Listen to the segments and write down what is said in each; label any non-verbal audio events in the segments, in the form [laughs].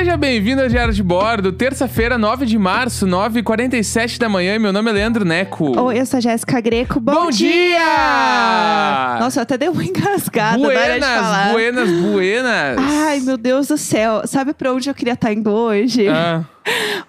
Seja bem-vindo ao Diário de Bordo, terça-feira, 9 de março, 9h47 da manhã, e meu nome é Leandro Neco. Oi, eu sou a Jéssica Greco. Bom, Bom dia! Nossa, eu até dei uma engasgada na hora de buenas, falar. buenas, buenas. Ai, meu Deus do céu. Sabe pra onde eu queria estar indo hoje? Ah,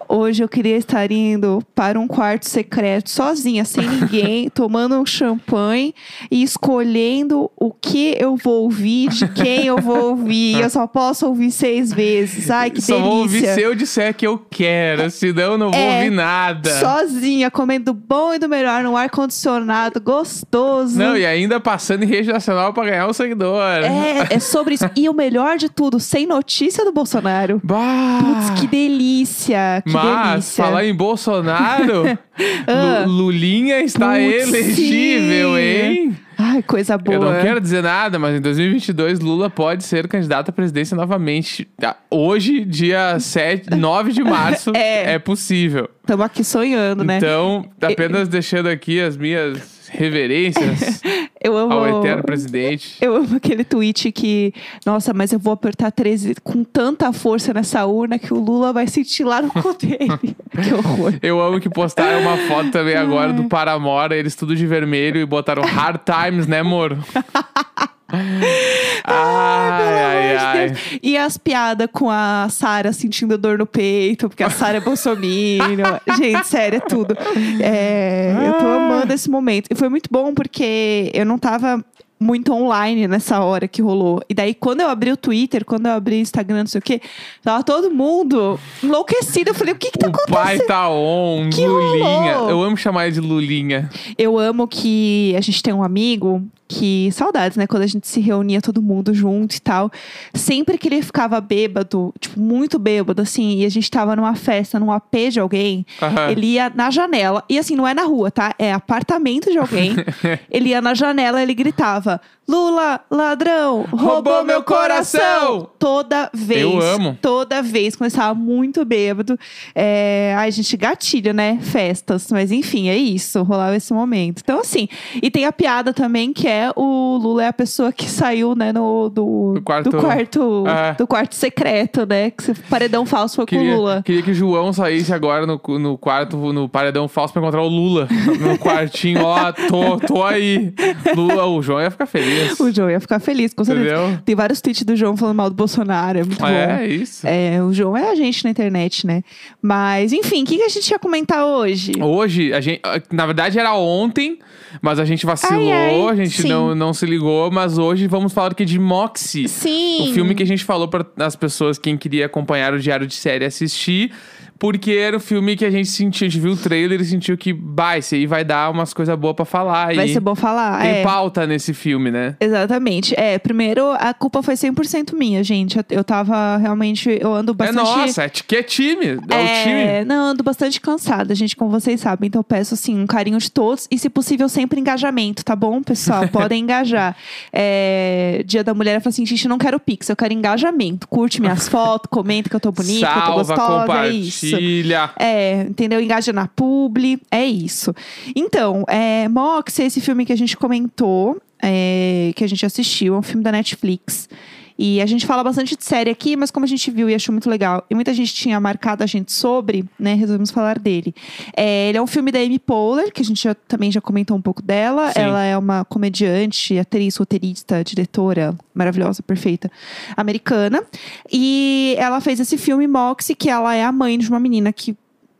Hoje eu queria estar indo para um quarto secreto, sozinha, sem ninguém, [laughs] tomando um champanhe e escolhendo o que eu vou ouvir, de quem eu vou ouvir. Eu só posso ouvir seis vezes. Ai, que só vou ouvir delícia. se eu disser que eu quero, senão eu não vou É, ouvir nada. Sozinha, comendo do bom e do melhor, no ar-condicionado, gostoso. Não, e ainda passando em rede nacional pra ganhar um seguidor. É, é sobre isso. E o melhor de tudo, sem notícia do Bolsonaro. Bah! Putz, que delícia, que Mas, delícia. falar em Bolsonaro, [laughs] Ah. Lu- Lulinha está Putz, elegível, sim. hein? Ai, coisa boa. Eu não quero dizer nada, mas em 2022 Lula pode ser candidato à presidência novamente. Ah, Hoje, dia 7, 9 de março, [laughs] É. é possível. Estamos aqui sonhando, né? Então, apenas deixando aqui as minhas reverências [laughs] eu amo. ao eterno presidente. Eu amo aquele tweet que, nossa, mas eu vou apertar 13 com tanta força nessa urna que o Lula vai lá no cu dele. [laughs] que horror. Eu amo que postaram uma foto também agora do Paramora, eles tudo de vermelho e botaram Hard Times, né, Moro? [laughs] ai, ai, de ai. Deus. E as piadas com a Sara sentindo dor no peito, porque a Sara é bolsominion. [laughs] Gente, sério, é tudo. É, eu tô amando esse momento. E foi muito bom porque eu não tava muito online nessa hora que rolou. E daí, quando eu abri o Twitter, quando eu abri o Instagram, não sei o quê, tava todo mundo enlouquecido. Eu falei, o que que tá O pai acontecendo? tá on, Que Lulinha. rolou? Eu amo chamar de Lulinha. Eu amo que a gente tem um amigo que. Saudades, né? Quando a gente se reunia todo mundo junto e tal. Sempre que ele ficava bêbado, tipo, muito bêbado, assim, e a gente tava numa festa, num AP de alguém, ele ia na janela. E assim, não é na rua, tá? É apartamento de alguém. [laughs] ele ia na janela ele gritava: Lula, ladrão, roubou, meu coração! Toda vez. Eu amo. Toda vez, quando ele estava muito bêbado. É... Ai, gente, gatilho, né? Festas. Mas enfim, é isso. Rolava esse momento. Então, assim. E tem a piada também que é o Lula é a pessoa que saiu, né, no, do, Do quarto- do quarto, É. do quarto secreto, né? Que se- paredão falso foi com o Queria, Lula. queria que o João saísse agora no, no quarto, no paredão falso pra encontrar o Lula. No quartinho, ó, tô, tô aí. Lula, o João ia ficar feliz. O João ia ficar feliz, com certeza. Entendeu? Tem vários tweets do João falando mal do Bolsonaro, é muito bom. É, isso. É, o João é a gente na internet, né? Mas, enfim, o que, que a gente ia comentar hoje? Hoje, a gente, na verdade era ontem, mas a gente vacilou, Ai, ai, a gente sim. não, não se ligou, mas hoje vamos falar aqui de Moxie. Sim. O filme que a gente falou para as pessoas, quem queria acompanhar o Diário de Série assistir, porque era o filme que a gente sentiu, a gente viu o trailer e sentiu que, bah, esse aí vai dar umas coisas boas pra falar. Vai ser bom falar. Tem é. pauta nesse filme, né? Exatamente. É, primeiro, a culpa foi 100% minha, gente. Eu- Eu tava realmente. Eu ando bastante. É nossa, é, que é time, é, o time. É, não, ando bastante cansada, gente, como vocês sabem. Então eu peço, assim, um carinho de todos e, se possível, sempre engajamento, tá bom, pessoal? [laughs] Podem engajar. É, Dia da Mulher, eu falo assim, gente, não quero pix, eu quero engajamento. Curte minhas [laughs] fotos, comenta que eu tô bonita, que eu tô Salva, gostosa, é isso. Compartilha. É, entendeu? Engaja na publi, é isso. Então, é, Mox, esse filme que a gente comentou, é, que a gente assistiu, é um filme da Netflix. E a gente fala bastante de série aqui, mas como a gente viu e achou muito legal, e muita gente tinha marcado a gente sobre, né, resolvemos falar dele. É, ele é um filme da Amy Poehler, que a gente já- também já comentou um pouco dela. Sim. Ela é uma comediante, atriz, roteirista, diretora, maravilhosa, perfeita, americana. E ela fez esse filme Moxie, que ela é a mãe de uma menina que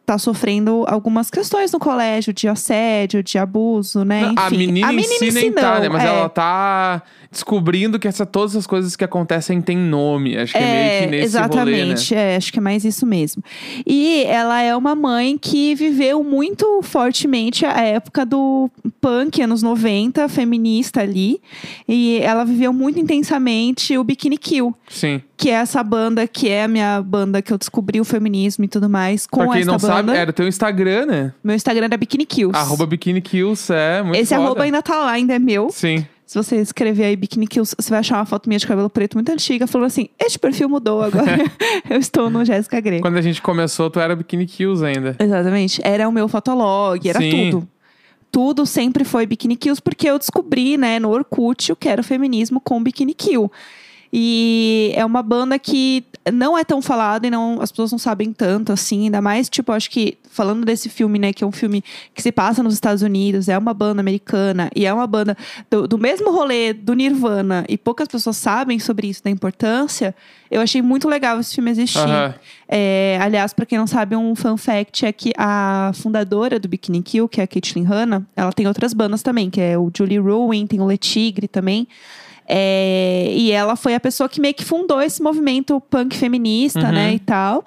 tá sofrendo algumas questões no colégio, de assédio, de abuso, né? Enfim, a menina em si nem tá, né? Mas é. ela tá descobrindo que essa, todas as coisas que acontecem têm nome. Acho que é, meio que nesse exatamente, rolê, né? é, acho que é mais isso mesmo. E ela é uma mãe que viveu muito fortemente a época do punk, anos 90, feminista ali. E ela viveu muito intensamente o Bikini Kill, Sim. que é essa banda que é a minha banda que eu descobri o feminismo e tudo mais com pra quem essa não banda. sabe, era o teu Instagram, né? Meu Instagram era Bikini Kills. Arroba Bikini Kills, é muito Esse foda. arroba ainda tá lá, ainda é meu. Sim. Se você escrever aí Bikini Kills, você vai achar uma foto minha de cabelo preto muito antiga, falando assim: este perfil mudou agora. [laughs] eu estou no Jéssica Greco. Quando a gente começou, tu era Bikini Kills ainda. Exatamente. Era o meu fotolog, era Sim. tudo. Tudo sempre foi Bikini Kills, porque eu descobri, né, no Orkut, o que era o feminismo com Bikini Kill. E é uma banda que não é tão falada e não, as pessoas não sabem tanto, assim. Ainda mais, tipo, acho que falando desse filme, né? Que é um filme que se passa nos Estados Unidos, é uma banda americana e é uma banda do, do mesmo rolê do Nirvana e poucas pessoas sabem sobre isso, da importância. Eu achei muito legal esse filme existir. Aham. É, aliás, pra quem não sabe, um fun fact é que a fundadora do Bikini Kill, que é a Caitlyn Hanna, ela tem outras bandas também, que é o Julie Ruin, tem o Le Tigre também. É, e ela foi a pessoa que meio que fundou esse movimento punk feminista, Uhum. né, e tal.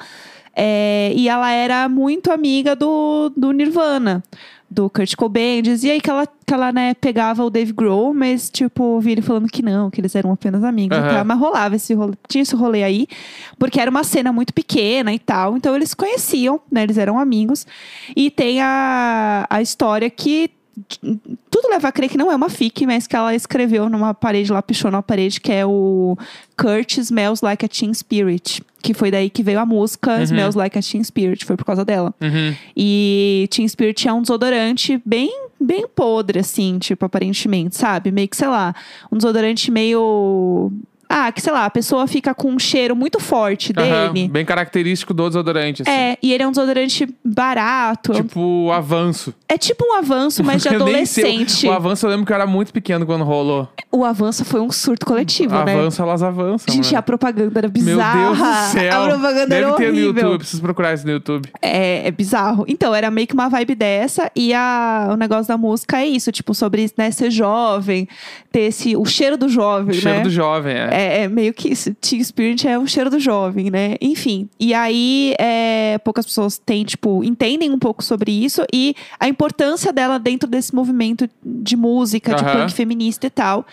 É, e ela era muito amiga do, do Nirvana, do Kurt Cobain. Dizia aí que ela, que ela né, pegava o Dave Grohl, mas, tipo, vi ele falando que não, que eles eram apenas amigos tal. Mas rolava esse rolê, tinha esse rolê aí, porque era uma cena muito pequena e tal. Então eles se conheciam, né? Eles eram amigos. E tem a, a história que tudo leva a crer que não é uma fic, mas que ela escreveu numa parede lá, pichou numa parede, que é o Kurt Smells Like a Teen Spirit. Que foi daí que veio a música Uhum. Smells Like a Teen Spirit, foi por causa dela. Uhum. E Teen Spirit é um desodorante bem, bem podre, assim, tipo, aparentemente, sabe? Meio que, sei lá, um desodorante meio. Ah, que sei lá, a pessoa fica com um cheiro muito forte Aham. dele. Bem característico do desodorante, assim. É, e ele é um desodorante barato. Tipo o avanço. É tipo um avanço, mas de [laughs] Eu nem sei. adolescente. O avanço eu lembro que eu era muito pequeno quando rolou. O avanço foi um surto coletivo, né? avanço, elas avançam. Gente, né? a propaganda era Meu bizarra. Deus do céu. A propaganda Deve era ter no horrível. YouTube, eu preciso procurar isso no YouTube. É, é bizarro. Então, era meio que uma vibe dessa. E a, o negócio da música é isso. Tipo, sobre né, ser jovem. Ter esse, o cheiro do jovem, Cheiro né? do jovem, é. É, é meio que. Teen Spirit é o cheiro do jovem, né? Enfim. E aí, é, poucas pessoas têm, tipo, entendem um pouco sobre isso e a importância dela dentro desse movimento de música, de punk feminista e tal.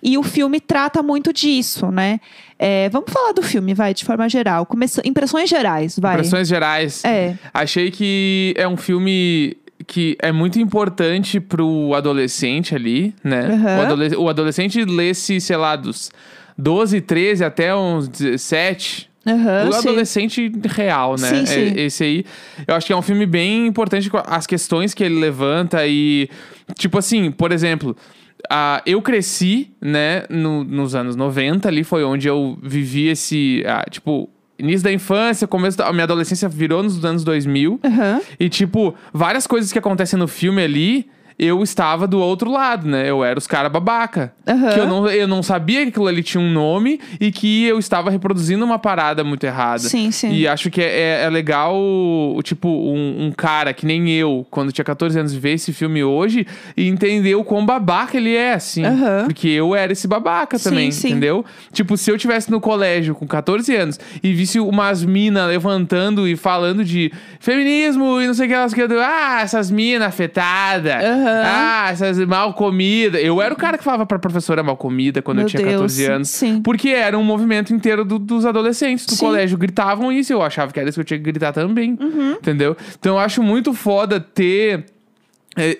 E o filme trata muito disso, né? É, vamos falar do filme, vai, de forma geral. Começa... Impressões gerais, vai. Impressões gerais. É. Achei que é um filme que é muito importante pro adolescente ali, né? Aham. O, adole- o adolescente lê-se, sei lá, dos 12, 13 até uns 17. Aham, o sim. adolescente real, né? Sim, sim. É- Esse aí. Eu acho que é um filme bem importante com as questões que ele levanta e. Tipo assim, por exemplo. ah, eu cresci, né, no- nos anos 90, ali foi onde eu vivi esse, ah, tipo, início da infância, começo da minha adolescência virou nos anos 2000. Aham. E, tipo, várias coisas que acontecem no filme ali, eu estava do outro lado, né? Eu era os caras babaca. Aham. Que eu não, eu não sabia que aquilo ali tinha um nome e que eu estava reproduzindo uma parada muito errada. Sim, sim. E acho que é, é- é legal, tipo, um, um cara que nem eu, quando tinha 14 anos, ver esse filme hoje e entender o quão babaca ele é, assim. Aham. Porque eu era esse babaca Sim, também, sim. entendeu? Tipo, se eu tivesse no colégio com 14 anos e visse umas minas levantando e falando de feminismo e não sei o que elas queriam. Ah, essas minas afetadas. Aham. Ah, essas mal comidas. Eu era o cara que falava pra professora mal comida quando Meu eu tinha Deus, 14 anos. sim. Porque era um movimento inteiro do- dos adolescentes do Sim. colégio. Gritavam isso. Eu achava que era isso que eu tinha que gritar também. Uhum. Entendeu? Então eu acho muito foda ter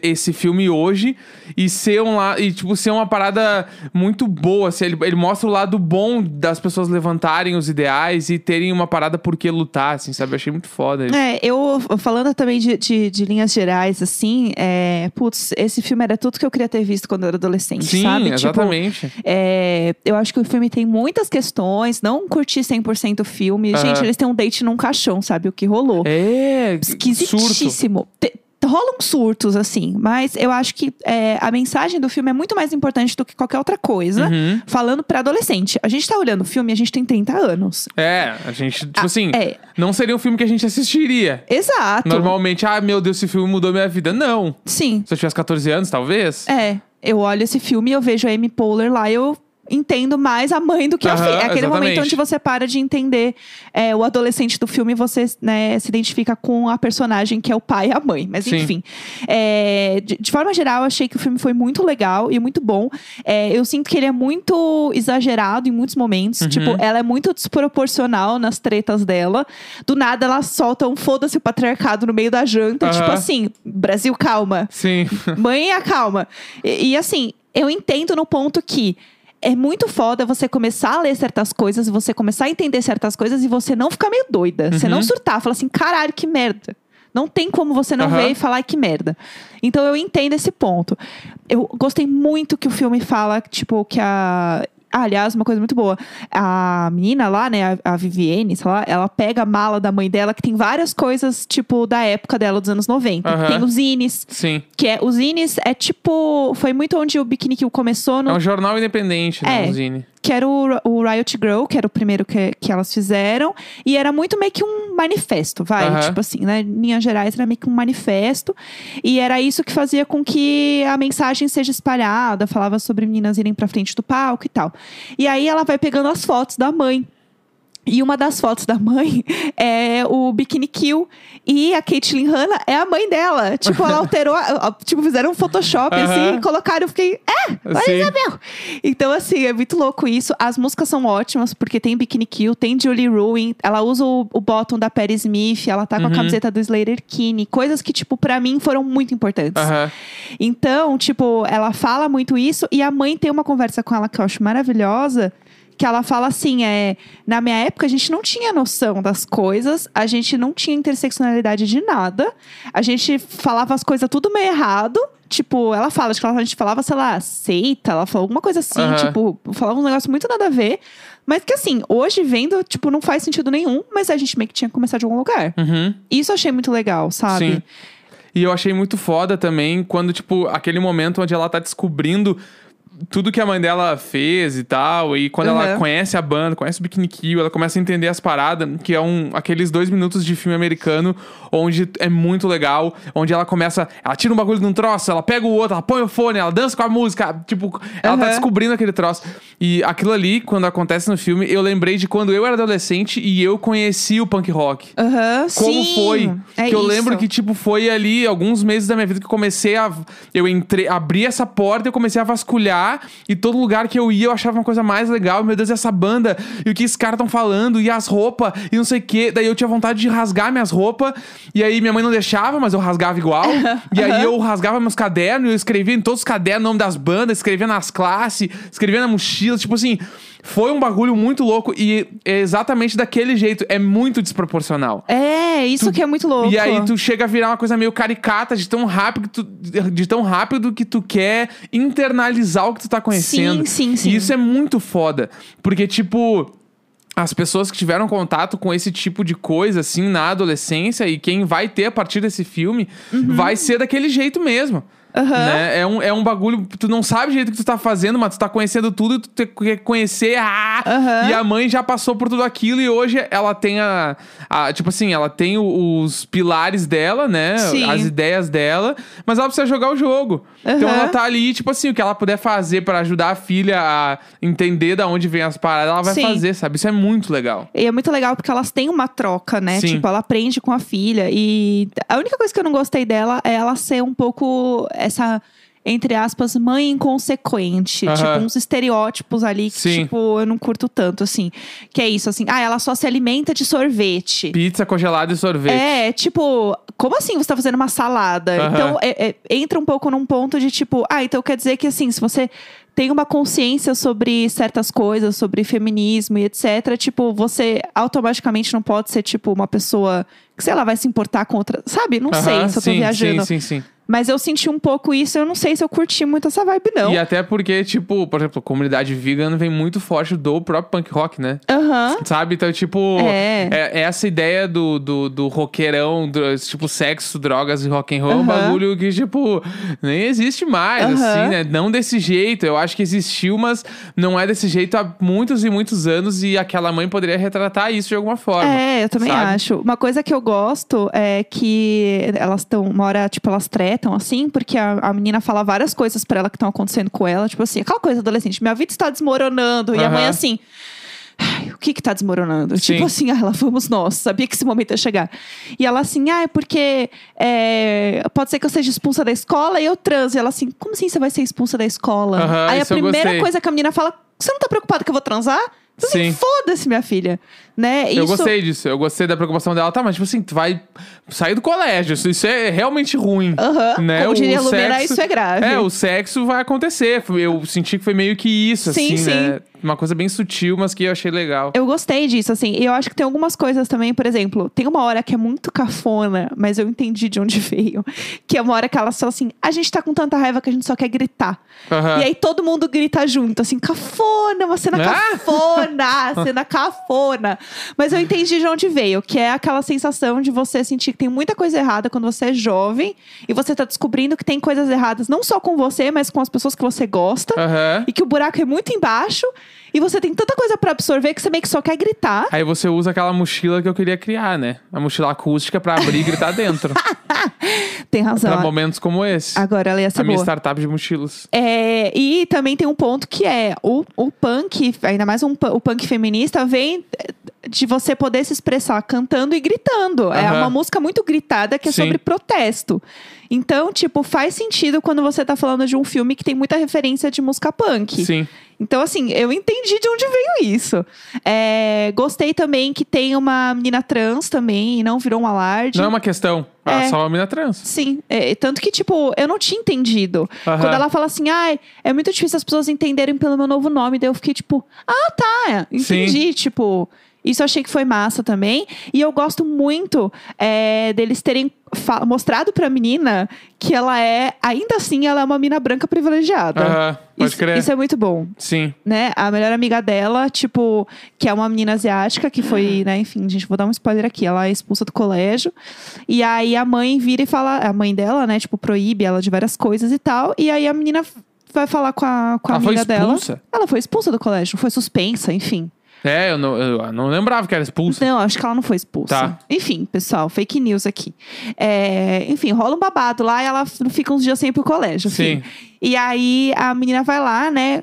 esse filme hoje e ser um la- e tipo ser uma parada muito boa assim, ele, ele mostra o lado bom das pessoas levantarem os ideais e terem uma parada por que lutar assim sabe eu achei muito foda isso. É, eu falando também de, de, de linhas gerais, assim, é, putz, esse filme era tudo que eu queria ter visto quando eu era adolescente, sim sabe? Tipo, exatamente é, eu acho que o filme tem muitas questões, não curti 100% o filme. Gente, eles têm um date num caixão, sabe? O que rolou. é surto Esquisitíssimo. Te- Rolam surtos, assim, mas eu acho que é, a mensagem do filme é muito mais importante do que qualquer outra coisa. Uhum. Falando pra adolescente. A gente tá olhando o filme e a gente tem 30 anos. é a gente tipo Ah, assim é. não seria um filme que a gente assistiria Exato. normalmente ah meu Deus esse filme mudou minha vida não Sim. se eu tivesse 14 anos talvez É, eu olho esse filme e eu vejo a Amy Poehler lá e eu entendo mais a mãe do que a Aham, filha. É aquele exatamente. momento onde você para de entender é, o adolescente do filme e você né, se identifica com a personagem que é o pai e a mãe. Mas Sim. enfim, é, de, de forma geral, achei que o filme foi muito legal e muito bom. É, eu sinto que ele é muito exagerado em muitos momentos. Uhum. Tipo, ela é muito desproporcional nas tretas dela. Do nada, ela solta um foda-se o patriarcado no meio da janta. Tipo assim, Brasil, calma. sim Mãe, acalma. E, e assim, eu entendo no ponto que é muito foda você começar a ler certas coisas, você começar a entender certas coisas e você não ficar meio doida. Você Uhum. não surtar, falar assim, caralho, que merda. Não tem como você não Aham. ver e falar "Ai, que merda. Então eu entendo esse ponto. Eu gostei muito que o filme fala, tipo, que a Ah, aliás, uma coisa muito boa. A menina lá, né, a, a Vivienne, sei lá, ela pega a mala da mãe dela, que tem várias coisas, tipo, da época dela, dos anos 90. Aham. Tem os zines, Sim. que é... Os zines é tipo... Foi muito onde o Bikini Kill começou, no, É um jornal independente, né? É. Zine. Que era o, o Riot Girl, que era o primeiro que, que elas fizeram. E era muito meio que um manifesto, vai. Aham. Tipo assim, né? Em linhas gerais, era meio que um manifesto. E era isso que fazia com que a mensagem seja espalhada. Falava sobre meninas irem pra frente do palco e tal. E aí ela vai pegando as fotos da mãe. E uma das fotos da mãe [laughs] é o Bikini Kill. E a Caitlyn Hanna é a mãe dela. Tipo, ela [laughs] alterou. tipo, fizeram um Photoshop assim Aham. e colocaram. Eu fiquei, é, olha. Isabel. Então, assim, é muito louco isso. As músicas são ótimas, porque tem Bikini Kill, tem Julie Ruin. Ela usa o, o bottom da Perry Smith, ela tá com Uhum. a camiseta do Slater Kinney. Coisas que, tipo, pra mim foram muito importantes. Aham. Então, tipo, ela fala muito isso e a mãe tem uma conversa com ela que eu acho maravilhosa. Que ela fala assim, é... Na minha época, a gente não tinha noção das coisas. A gente não tinha interseccionalidade de nada. A gente falava as coisas tudo meio errado. Tipo, ela fala, acho que ela- a gente falava, sei lá, seita. Ela falou alguma coisa assim, Aham. tipo... Falava um negócio muito nada a ver. Mas que assim, hoje vendo, tipo, não faz sentido nenhum. Mas a gente meio que tinha que começar de algum lugar. Uhum. Isso eu achei muito legal, sabe? Sim. E eu achei muito foda também quando, tipo, aquele momento onde ela tá descobrindo tudo que a mãe dela fez e tal. E quando ela Uhum. conhece a banda, conhece o Bikini Kill, ela começa a entender as paradas, que é um aqueles dois minutos de filme americano onde é muito legal, onde ela começa, ela tira um bagulho de um troço, ela pega o outro, ela põe o fone, ela dança com a música, tipo, ela tá Uhum. descobrindo aquele troço. E aquilo ali, quando acontece no filme, eu lembrei de quando eu era adolescente e eu conheci o punk rock. Aham, Como sim. foi? É que eu isso. lembro que, tipo, foi ali alguns meses da minha vida que eu comecei a. Eu entrei, abri essa porta, eu comecei a vasculhar, e todo lugar que eu ia eu achava uma coisa mais legal. Meu Deus, essa banda, e o que esses caras estão falando, e as roupas, e não sei o quê. Daí eu tinha vontade de rasgar minhas roupas, e aí minha mãe não deixava, mas eu rasgava igual. [laughs] e aí eu rasgava meus cadernos, eu escrevia em todos os cadernos o nome das bandas, escrevia nas classes, escrevia na mochila, tipo assim. Foi um bagulho muito louco e é exatamente daquele jeito. É muito desproporcional. É, isso que é muito louco. E aí tu chega a virar uma coisa meio caricata de tão rápido que tu, de tão rápido que tu quer internalizar o que tu tá conhecendo. Sim, sim, sim. E isso é muito foda, porque tipo as pessoas que tiveram contato com esse tipo de coisa assim na adolescência e quem vai ter a partir desse filme Uhum. vai ser daquele jeito mesmo. Né? É, um, é um bagulho, tu não sabe o jeito que tu tá fazendo, mas tu tá conhecendo tudo e tu te- quer conhecer. Ah, Aham. E a mãe já passou por tudo aquilo e hoje ela tem a. a- tipo assim, ela tem o- os pilares dela, né? Sim. As ideias dela, mas ela precisa jogar o jogo. Então Aham. ela tá ali, tipo assim, o que ela puder fazer pra ajudar a filha a entender da onde vem as paradas, ela vai Sim. fazer, sabe? Isso é muito legal. E é muito legal porque elas têm uma troca, né? Sim. Tipo, ela aprende com a filha. E a única coisa que eu não gostei dela é ela ser um pouco essa. Entre aspas, mãe inconsequente. Tipo, uns estereótipos ali que, Sim. tipo, eu não curto tanto, assim. Que é isso, assim. Ah, ela só se alimenta de sorvete. Pizza congelada e sorvete. É, tipo, como assim você tá fazendo uma salada? Então, é- é- entra um pouco num ponto de tipo, ah, então quer dizer que assim, se você tem uma consciência sobre certas coisas, sobre feminismo e etc, tipo, você automaticamente não pode ser, tipo, uma pessoa que, sei lá, vai se importar com outra. Sabe? Não sei se eu tô sim, viajando. Sim, sim, sim. Mas eu senti um pouco isso, eu não sei se eu curti muito essa vibe, não. E até porque, tipo, por exemplo, a comunidade vegan vem muito forte do próprio punk rock, né? Aham. Sabe? Então, tipo, É. é- essa ideia do, do, do roqueirão, do, tipo, sexo, drogas e rock and roll, é um bagulho que, tipo, nem existe mais, Aham. assim, né? Não desse jeito. Eu acho que existiu, mas não é desse jeito há muitos e muitos anos e aquela mãe poderia retratar isso de alguma forma. É, eu também sabe? acho. Uma coisa que eu gosto é que elas estão, uma hora, tipo, elas tretam, assim, porque a, a menina fala várias coisas pra ela que estão acontecendo com ela. Tipo assim, aquela coisa adolescente, minha vida está desmoronando. E a mãe assim. "Ai, O que que tá desmoronando? Sim. Tipo assim, [laughs] ah, ela, vamos nós, sabia que esse momento ia chegar. E ela assim, ah, é porque é, pode ser que eu seja expulsa da escola e eu transe. E ela assim, como assim você vai ser expulsa da escola? Aí a primeira coisa que a menina fala, você não tá preocupada que eu vou transar? Assim, Sim. foda-se, minha filha. Né? Eu Isso- gostei disso, eu gostei da preocupação dela. Tá, mas tipo assim, tu vai sair do colégio, isso, é realmente ruim. Aham, né? como O diria Lumena, sexo- isso é grave. É, o sexo vai acontecer. Eu senti que foi meio que isso, Sim, assim, sim. né? Uma coisa bem sutil, mas que eu achei legal. Eu gostei disso, assim. E eu acho que tem algumas coisas também, por exemplo, tem uma hora que é muito cafona, mas eu entendi de onde [laughs] veio. Que é uma hora que elas falam assim: a gente tá com tanta raiva que a gente só quer gritar. Aham. E aí todo mundo grita junto, assim, cafona, uma cena Ah! cafona, cena cafona. Mas eu entendi de onde veio, que é aquela sensação de você sentir que tem muita coisa errada quando você é jovem e você tá descobrindo que tem coisas erradas não só com você, mas com as pessoas que você gosta. Aham. E que o buraco é muito embaixo e você tem tanta coisa pra absorver que você meio que só quer gritar. Aí você usa aquela mochila que eu queria criar, né? A mochila acústica pra abrir e gritar dentro. [laughs] Tem razão. pra momentos como esse. Agora ela ia ser a minha boa. startup de mochilas. É, e também tem um ponto que é o, o punk, ainda mais um, o punk feminista, vem de você poder se expressar cantando e gritando. É Aham. uma música muito gritada que é Sim. sobre protesto. Então, tipo, faz sentido quando você tá falando de um filme que tem muita referência de música punk. Sim. Então, assim, eu entendi de onde veio isso. É, gostei também que tem uma menina trans também, e não virou um alarde. Não é uma questão. Ah, É. só uma mina trans. Sim, é, tanto que, tipo, eu não tinha entendido. Aham. Quando ela fala assim, ai, é muito difícil as pessoas entenderem pelo meu novo nome, daí eu fiquei tipo, ah, tá, entendi, tipo. Isso eu achei que foi massa também. E eu gosto muito é, deles terem mostrado pra menina que ela é, ainda assim, ela é uma mina branca privilegiada. Aham, pode isso, crer. isso é muito bom Sim. né? A melhor amiga dela, tipo, que é uma menina asiática, que foi, né, enfim, gente, vou dar um spoiler aqui. Ela é expulsa do colégio. E aí a mãe vira e fala, a mãe dela, né, tipo, proíbe ela de várias coisas e tal. E aí a menina vai falar com a, com a Ela foi amiga dela. Ela foi expulsa do colégio, foi suspensa, enfim. É, eu não, eu não lembrava que era expulsa. Não, acho que ela não foi expulsa. Tá. Enfim, pessoal, fake news aqui. É, enfim, rola um babado lá e ela fica uns dias sem ir pro colégio. Sim. Enfim. E aí a menina vai lá, né?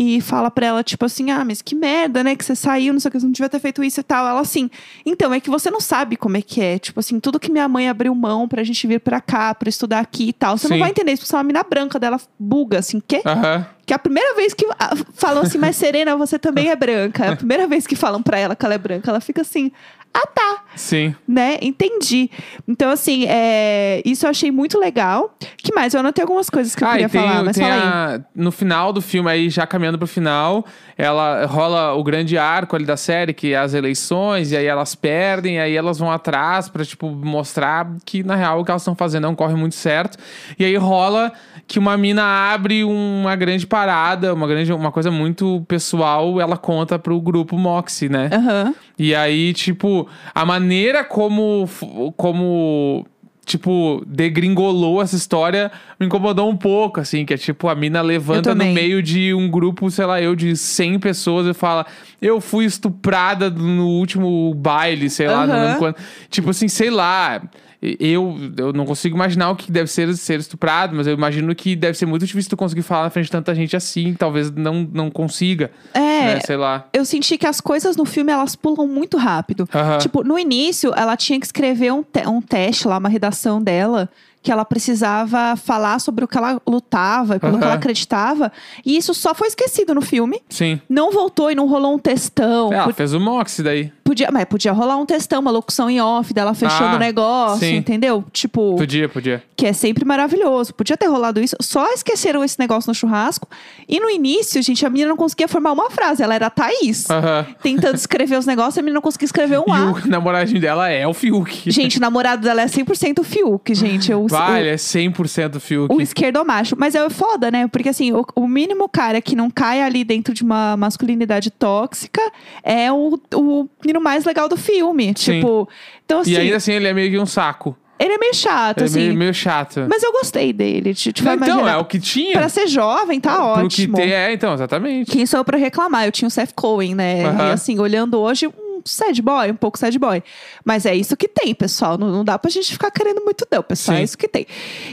E fala pra ela, tipo assim, ah, mas que merda, né? Que você saiu, não sei o que, você não devia ter feito isso e tal. Ela assim, então, é que você não sabe como é que é. Tipo assim, tudo que minha mãe abriu mão pra gente vir pra cá, pra estudar aqui e tal. Você não Sim. vai entender isso, porque você é uma menina branca dela buga, assim, quê? Aham. Que é a primeira vez que ah, falam assim, mas Serena, você também é branca. É a primeira vez que falam pra ela que ela é branca, ela fica assim, ah tá, Sim. né? Entendi. Então, assim, é, isso eu achei muito legal. que mais? Eu anotei algumas coisas que eu Ah, queria tem, falar, mas tem fala aí. a- no final do filme, aí já caminhando pro final, ela rola o grande arco ali da série, que é as eleições, e aí elas perdem, e aí elas vão atrás pra, tipo, mostrar que, na real, o que elas estão fazendo não corre muito certo. E aí rola que uma mina abre uma grande parada, uma grande, uma coisa muito pessoal, ela conta pro grupo Moxie, né? Aham. E aí, tipo, a maneira como, como tipo, degringolou essa história me incomodou um pouco, assim, que é tipo, a mina levanta no meio de um grupo, sei lá, eu, de 100 pessoas e fala, eu fui estuprada no último baile, sei lá, não lembro quando. Tipo assim, sei lá. Eu, eu não consigo imaginar o que deve ser ser estuprado, mas eu imagino que deve ser muito difícil tu conseguir falar na frente de tanta gente assim. Talvez não, não consiga. É, né, sei lá. eu senti que as coisas no filme elas pulam muito rápido. Tipo, no início, ela tinha que escrever um, te- um teste lá, uma redação dela, que ela precisava falar sobre o que ela lutava pelo que Aham. ela acreditava. E isso só foi esquecido no filme. Sim. Não voltou e não rolou um textão. É, ela fez o Moxie daí. Podia, mas podia rolar um textão, uma locução em off dela fechando Ah, o negócio, sim. entendeu? Tipo, Podia, podia. que é sempre maravilhoso. Podia ter rolado isso. Só esqueceram esse negócio no churrasco. E no início, gente, a menina não conseguia formar uma frase. Ela era Thaís. Aham. Tentando escrever os negócios, a menina não conseguia escrever um E A. o namoradinho dela é o Fiuk. Gente, o namorado dela é 100% Fiuk, gente. O, Vai, o- é 100% Fiuk. o esquerdomacho. Mas é foda, né? Porque assim, o, o mínimo cara que não cai ali dentro de uma masculinidade tóxica é o, o menino mais legal do filme. Sim. Tipo, então assim, E ainda assim, ele é meio que um saco. ele é meio chato, Ele é assim. meio, meio chato. Mas eu gostei dele. Tipo, então, imaginar. é o que tinha. Pra ser jovem, tá Pro ótimo. que tem, é, então, exatamente. Quem sou eu pra reclamar? Eu tinha o Seth Cohen, né? E assim, olhando hoje, um sad boy, um pouco sad boy. Mas é isso que tem, pessoal. Não, não dá pra gente ficar querendo muito, não, pessoal. Sim. É isso que tem.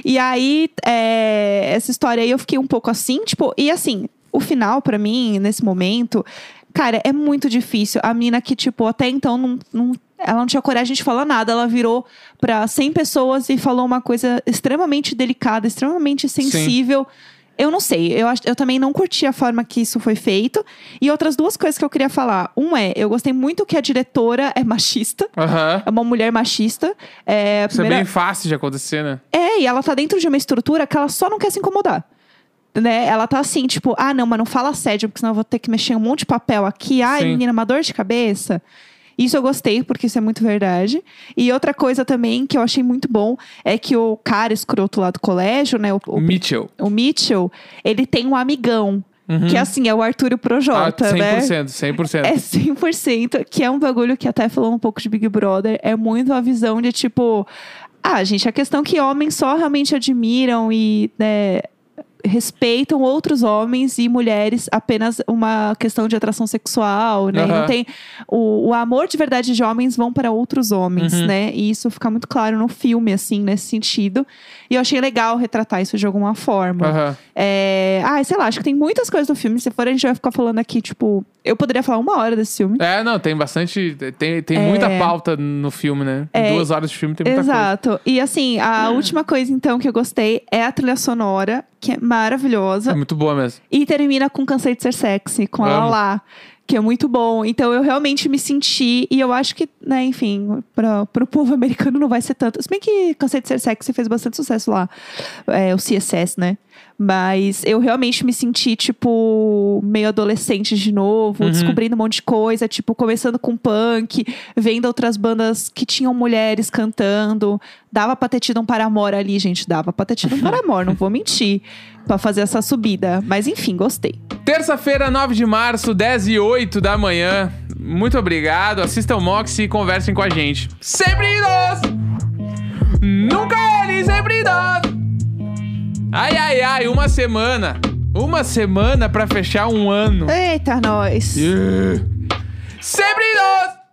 E aí, é, essa história aí eu fiquei um pouco assim, tipo, e assim, o final, pra mim, nesse momento, cara, é muito difícil. A menina que, tipo, até então não. não ela não tinha coragem de falar nada, ela virou pra 100 pessoas e falou uma coisa extremamente delicada, extremamente sensível. Eu não sei, eu, eu também não curti a forma que isso foi feito. E outras duas coisas que eu queria falar. Um é, eu gostei muito que a diretora é machista. Aham. É uma mulher machista. É, a Isso é primeira- bem fácil de acontecer, né? é, e ela tá dentro de uma estrutura que ela só não quer se incomodar. Né? Ela tá assim, tipo, ah, não, mas não fala assédio, porque senão eu vou ter que mexer um monte de papel aqui. Ai, Sim. menina, uma dor de cabeça. Isso eu gostei, porque isso é muito verdade. E outra coisa também que eu achei muito bom é que o cara escroto lá do colégio, né? O, o, Mitchell. o Mitchell, ele tem um amigão. Uhum. Que assim, é o Arthur Ah, Projota, né? 100%, 100%. É 100%, que é um bagulho que até falou um pouco de Big Brother. É muito a visão de tipo. Ah, gente, a questão que homens só realmente admiram e né, respeitam outros homens e mulheres apenas uma questão de atração sexual, né? Aham. Não tem o, o amor de verdade de homens vão para outros homens, Uhum. né? E isso fica muito claro no filme, assim, nesse sentido. E eu achei legal retratar isso de alguma forma. Aham. É... Ah, sei lá, acho que tem muitas coisas do filme. Se for, a gente vai ficar falando aqui, tipo. Eu poderia falar uma hora desse filme. É, não, tem bastante. Tem, tem É. muita pauta no filme, né? É. Duas horas de filme tem muita Exato. E assim, a última coisa, então, que eu gostei é a trilha sonora, que é maravilhosa. É muito boa mesmo. E termina com Cansei de Ser Sexy, com ela lá. Que é muito bom. Então eu realmente me senti. E eu acho que, né, enfim, pra, pro povo americano não vai ser tanto. Se bem que Cansei de Ser Sexy fez bastante sucesso lá. É, o CSS, né? Mas eu realmente me senti, tipo, meio adolescente de novo, Uhum. descobrindo um monte de coisa, tipo, começando com punk, vendo outras bandas que tinham mulheres cantando. Dava pra ter tido um Paramore ali, gente. Dava pra ter tido um Paramore, não vou mentir. Pra fazer essa subida. Mas enfim, gostei. Terça-feira, 9 de março, 10 e 8 da manhã. Muito obrigado. Assistam o Mox e conversem com a gente. Sempre nós! Nunca ele, sempre nós! Ai, ai, ai, uma semana. Uma semana pra fechar um ano. Eita, nós. Yeah. Sempre nós!